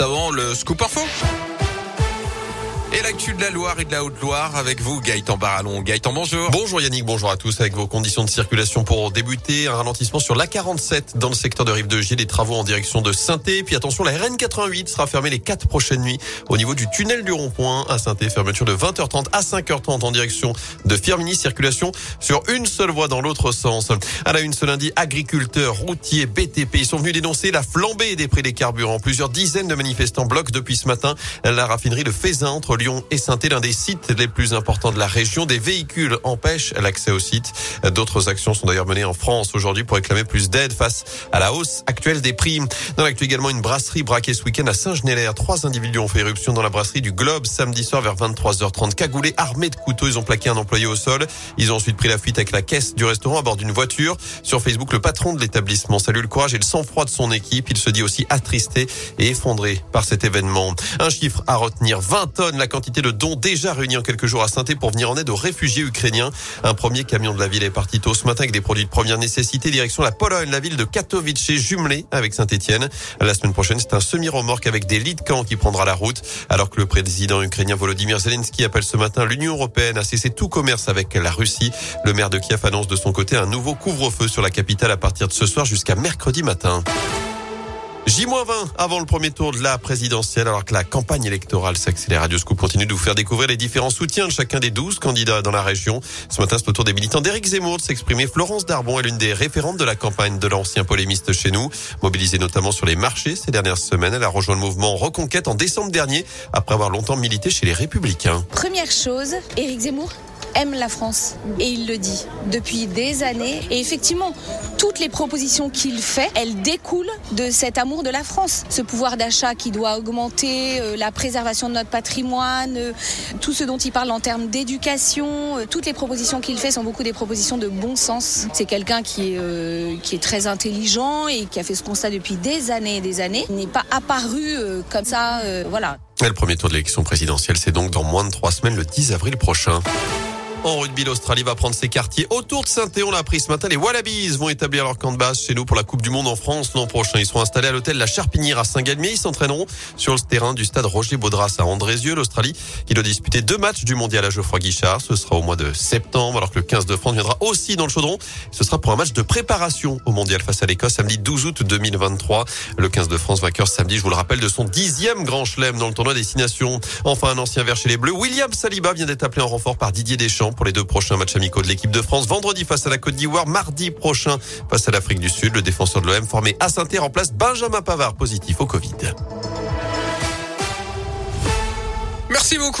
avant le scoop info. Et l'actu de la Loire et de la Haute-Loire avec vous, Gaëtan Barallon. Gaëtan, bonjour. Bonjour Yannick, bonjour à tous. Avec vos conditions de circulation pour débuter, un ralentissement sur l'A47 dans le secteur de Rive-de-Gier, des travaux en direction de saint Puis attention, la RN88 sera fermée les quatre prochaines nuits au niveau du tunnel du rond-point à saint Fermeture de 20h30 à 5h30 en direction de Firmini. Circulation sur une seule voie dans l'autre sens. À la une ce lundi, agriculteurs, routiers, BTP, sont venus dénoncer la flambée des prix des carburants. Plusieurs dizaines de manifestants bloquent depuis ce matin la raffinerie de Faisin entre Lyon et saint l'un des sites les plus importants de la région. Des véhicules empêchent l'accès au site. D'autres actions sont d'ailleurs menées en France aujourd'hui pour réclamer plus d'aide face à la hausse actuelle des prix. Dans l'actu également, une brasserie braquée ce week-end à Saint-Genélaire. Trois individus ont fait éruption dans la brasserie du Globe samedi soir vers 23h30. Cagoulés, armés de couteaux, ils ont plaqué un employé au sol. Ils ont ensuite pris la fuite avec la caisse du restaurant à bord d'une voiture. Sur Facebook, le patron de l'établissement salue le courage et le sang-froid de son équipe. Il se dit aussi attristé et effondré par cet événement. Un chiffre à retenir, 20 tonnes, la quantité de dont déjà réunis en quelques jours à saint pour venir en aide aux réfugiés ukrainiens. Un premier camion de la ville est parti tôt ce matin avec des produits de première nécessité direction la Pologne, la ville de Katowice jumelée avec Saint-Etienne. La semaine prochaine, c'est un semi-remorque avec des lits de camp qui prendra la route alors que le président ukrainien Volodymyr Zelensky appelle ce matin l'Union européenne à cesser tout commerce avec la Russie. Le maire de Kiev annonce de son côté un nouveau couvre-feu sur la capitale à partir de ce soir jusqu'à mercredi matin. J-20 avant le premier tour de la présidentielle, alors que la campagne électorale s'accélère. Radio Scoop continue de vous faire découvrir les différents soutiens de chacun des 12 candidats dans la région. Ce matin, c'est au tour des militants d'Éric Zemmour de s'exprimer. Florence Darbon est l'une des référentes de la campagne de l'ancien polémiste chez nous. Mobilisée notamment sur les marchés ces dernières semaines, elle a rejoint le mouvement Reconquête en décembre dernier, après avoir longtemps milité chez les Républicains. Première chose, Éric Zemmour aime la France et il le dit depuis des années. Et effectivement, toutes les propositions qu'il fait, elles découlent de cet amour de la France. Ce pouvoir d'achat qui doit augmenter, euh, la préservation de notre patrimoine, euh, tout ce dont il parle en termes d'éducation, euh, toutes les propositions qu'il fait sont beaucoup des propositions de bon sens. C'est quelqu'un qui est, qui est très intelligent et qui a fait ce constat depuis des années et des années. Il n'est pas apparu comme ça, voilà. le premier tour de l'élection présidentielle, c'est donc dans moins de trois semaines, le 10 avril prochain. En rugby, l'Australie va prendre ses quartiers autour de saint On l'a appris ce matin. Les Wallabies vont établir leur camp de base chez nous pour la Coupe du Monde en France l'an prochain. Ils seront installés à l'hôtel La Charpinière à Saint-Galmier. Ils s'entraîneront sur le terrain du stade Roger Baudras à Andrézieux. L'Australie qui doit disputer deux matchs du mondial à Geoffroy Guichard. Ce sera au mois de septembre alors que le 15 de France viendra aussi dans le chaudron. Ce sera pour un match de préparation au mondial face à l'Écosse samedi 12 août 2023. Le 15 de France vainqueur samedi, je vous le rappelle, de son dixième grand chelem dans le tournoi Destination. Enfin, un ancien vert chez les Bleus, William Saliba vient d'être appelé en renfort par Didier Pour les deux prochains matchs amicaux de l'équipe de France. Vendredi face à la Côte d'Ivoire, mardi prochain face à l'Afrique du Sud. Le défenseur de l'OM formé à saint remplace Benjamin Pavard positif au Covid. Merci beaucoup.